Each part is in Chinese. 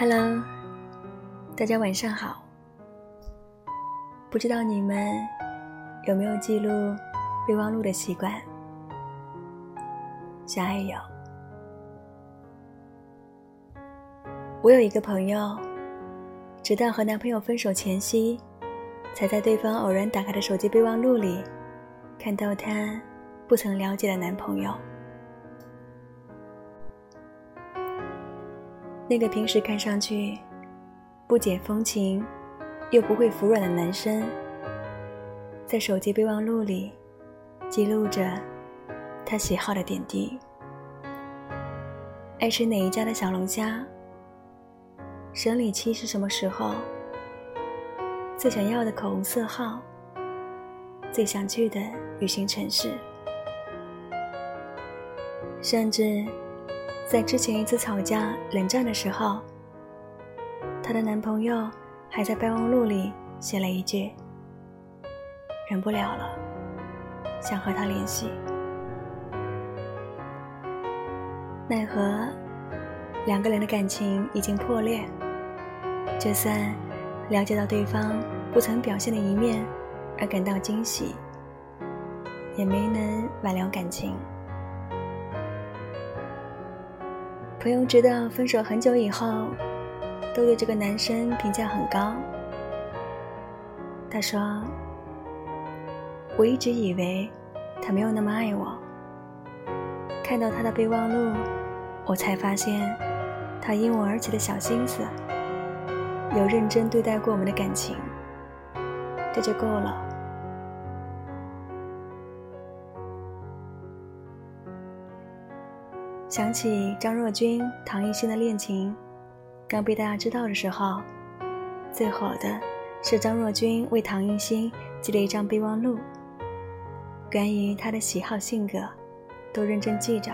Hello，大家晚上好。不知道你们有没有记录备忘录的习惯？小爱有。我有一个朋友，直到和男朋友分手前夕，才在对方偶然打开的手机备忘录里，看到她不曾了解的男朋友。那个平时看上去不解风情又不会服软的男生，在手机备忘录里记录着他喜好的点滴：爱吃哪一家的小龙虾，生理期是什么时候，最想要的口红色号，最想去的旅行城市，甚至。在之前一次吵架冷战的时候，她的男朋友还在备忘录里写了一句：“忍不了了，想和他联系。”奈何两个人的感情已经破裂，就算了解到对方不曾表现的一面而感到惊喜，也没能挽留感情。朋友直到分手很久以后，都对这个男生评价很高。他说：“我一直以为他没有那么爱我，看到他的备忘录，我才发现他因我而起的小心思，有认真对待过我们的感情，这就够了。”想起张若昀、唐艺昕的恋情，刚被大家知道的时候，最火的是张若昀为唐艺昕记了一张备忘录，关于他的喜好、性格，都认真记着。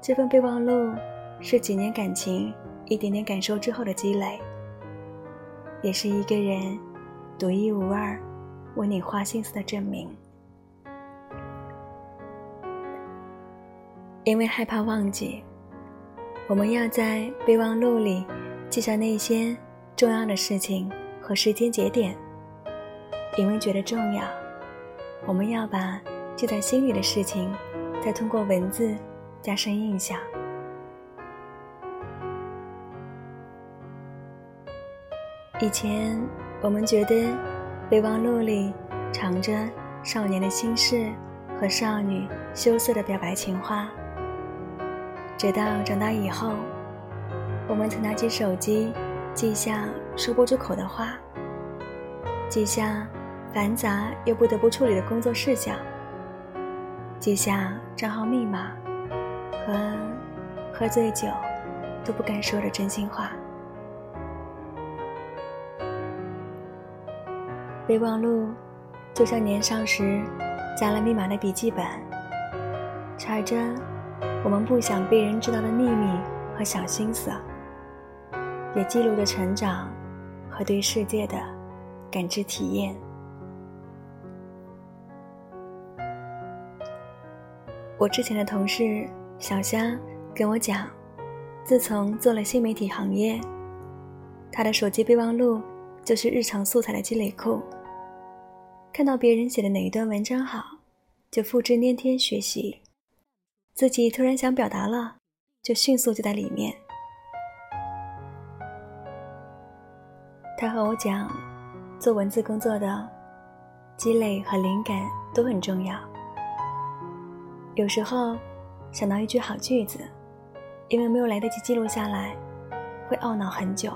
这份备忘录是几年感情、一点点感受之后的积累，也是一个人独一无二为你花心思的证明。因为害怕忘记，我们要在备忘录里记下那些重要的事情和时间节点。因为觉得重要，我们要把记在心里的事情，再通过文字加深印象。以前我们觉得备忘录里藏着少年的心事和少女羞涩的表白情话。直到长大以后，我们才拿起手机，记下说不出口的话，记下繁杂又不得不处理的工作事项，记下账号密码和喝醉酒都不敢说的真心话。备忘录就像年少时加了密码的笔记本，插着。我们不想被人知道的秘密和小心思，也记录着成长和对世界的感知体验。我之前的同事小虾跟我讲，自从做了新媒体行业，他的手机备忘录就是日常素材的积累库。看到别人写的哪一段文章好，就复制粘贴学习。自己突然想表达了，就迅速就在里面。他和我讲，做文字工作的积累和灵感都很重要。有时候想到一句好句子，因为没有来得及记录下来，会懊恼很久。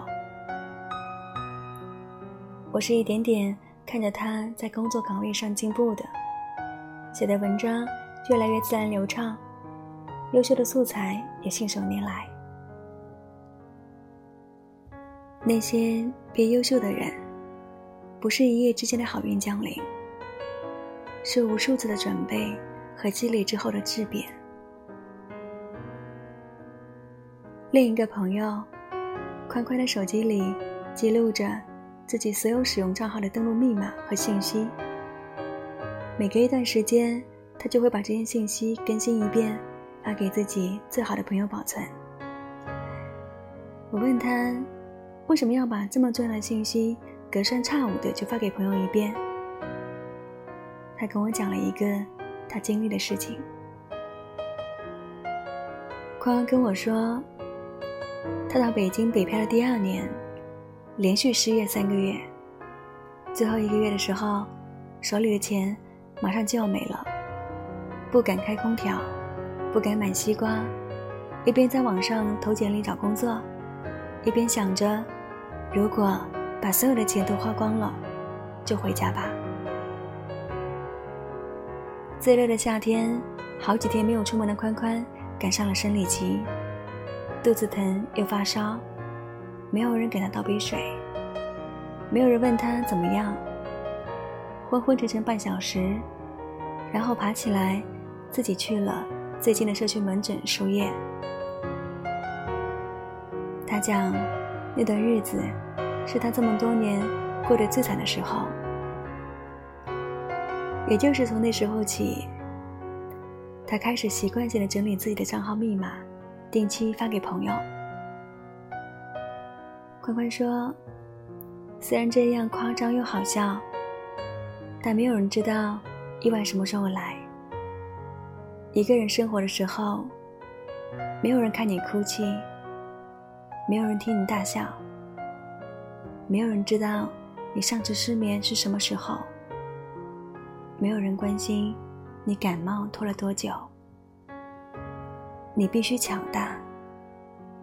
我是一点点看着他在工作岗位上进步的，写的文章越来越自然流畅。优秀的素材也信手拈来。那些变优秀的人，不是一夜之间的好运降临，是无数次的准备和积累之后的质变。另一个朋友，宽宽的手机里记录着自己所有使用账号的登录密码和信息。每隔一段时间，他就会把这些信息更新一遍。发给自己最好的朋友保存。我问他，为什么要把这么重要的信息隔三差五的就发给朋友一遍？他跟我讲了一个他经历的事情。宽跟我说，他到北京北漂的第二年，连续失业三个月，最后一个月的时候，手里的钱马上就要没了，不敢开空调，不敢买西瓜，一边在网上投简历找工作。一边想着，如果把所有的钱都花光了，就回家吧。最热的夏天，好几天没有出门的宽宽赶上了生理期，肚子疼又发烧，没有人给他倒杯水，没有人问他怎么样，昏昏沉沉半小时，然后爬起来，自己去了最近的社区门诊输液。他讲，那段日子是他这么多年过得最惨的时候。也就是从那时候起，他开始习惯性的整理自己的账号密码，定期发给朋友。宽宽说：“虽然这样夸张又好笑，但没有人知道意外什么时候来。一个人生活的时候，没有人看你哭泣。”没有人听你大笑，没有人知道你上次失眠是什么时候，没有人关心你感冒拖了多久。你必须强大，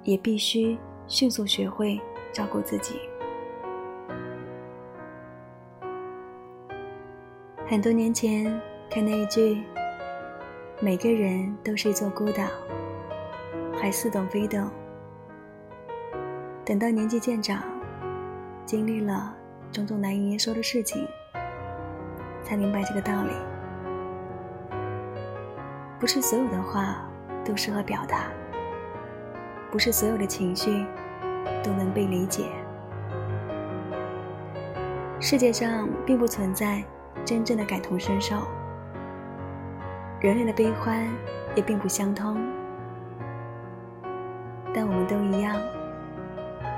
也必须迅速学会照顾自己。很多年前看那一句：“每个人都是一座孤岛，还似懂非懂。”等到年纪渐长，经历了种种难以言说的事情，才明白这个道理。不是所有的话都适合表达，不是所有的情绪都能被理解。世界上并不存在真正的感同身受，人类的悲欢也并不相通，但我们都一样。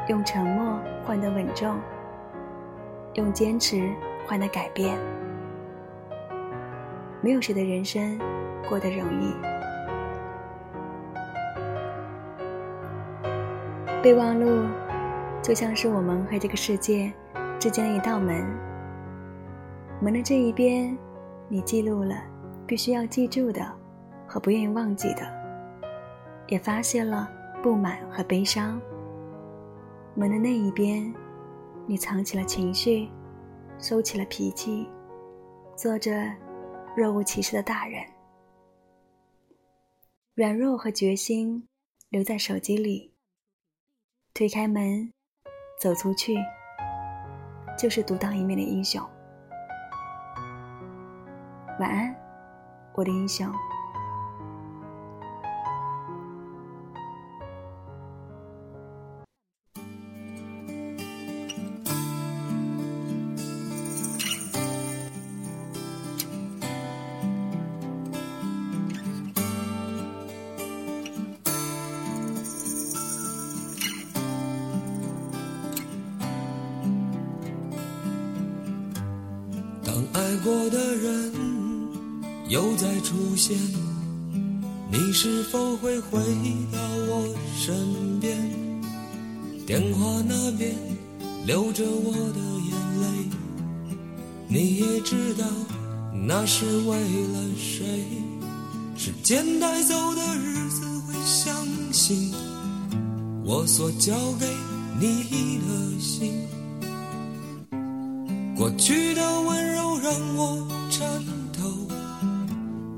用沉默换得稳重，用坚持换得改变。没有谁的人生过得容易。备忘录就像是我们和这个世界之间的一道门。门的这一边，你记录了必须要记住的和不愿意忘记的，也发泄了不满和悲伤。门的那一边，你藏起了情绪，收起了脾气，做着若无其事的大人。软弱和决心留在手机里。推开门，走出去，就是独当一面的英雄。晚安，我的英雄。爱过的人又再出现，你是否会回到我身边？电话那边流着我的眼泪，你也知道那是为了谁？时间带走的日子会相信我所交给你的心。过去的温柔让我颤抖，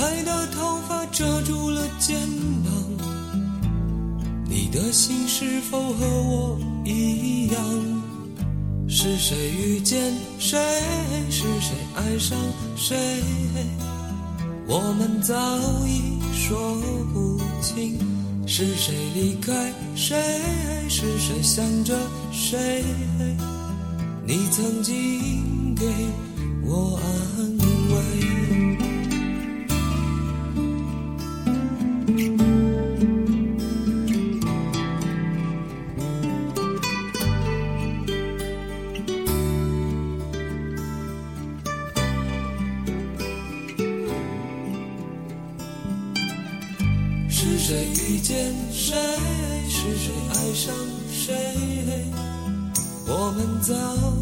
白的头发遮住了肩膀，你的心是否和我一样？是谁遇见谁？是谁爱上谁？我们早已说不清。是谁离开谁？是谁想着谁？你曾经给我安慰。见谁？是谁爱上谁？我们早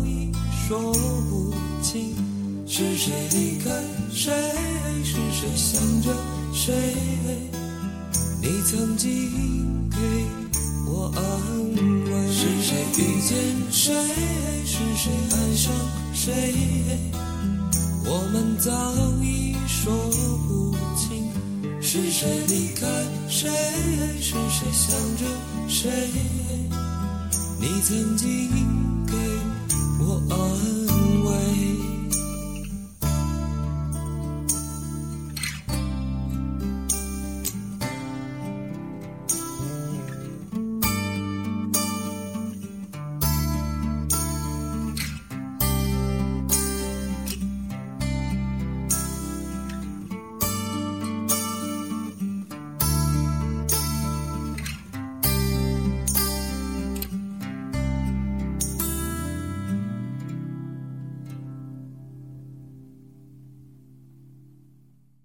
已说不清。是谁离开谁？是谁想着谁？你曾经给我安慰。是谁遇见谁？是谁爱上谁？我们早已说不清。是谁离开谁？是谁想着谁？你曾经给我爱。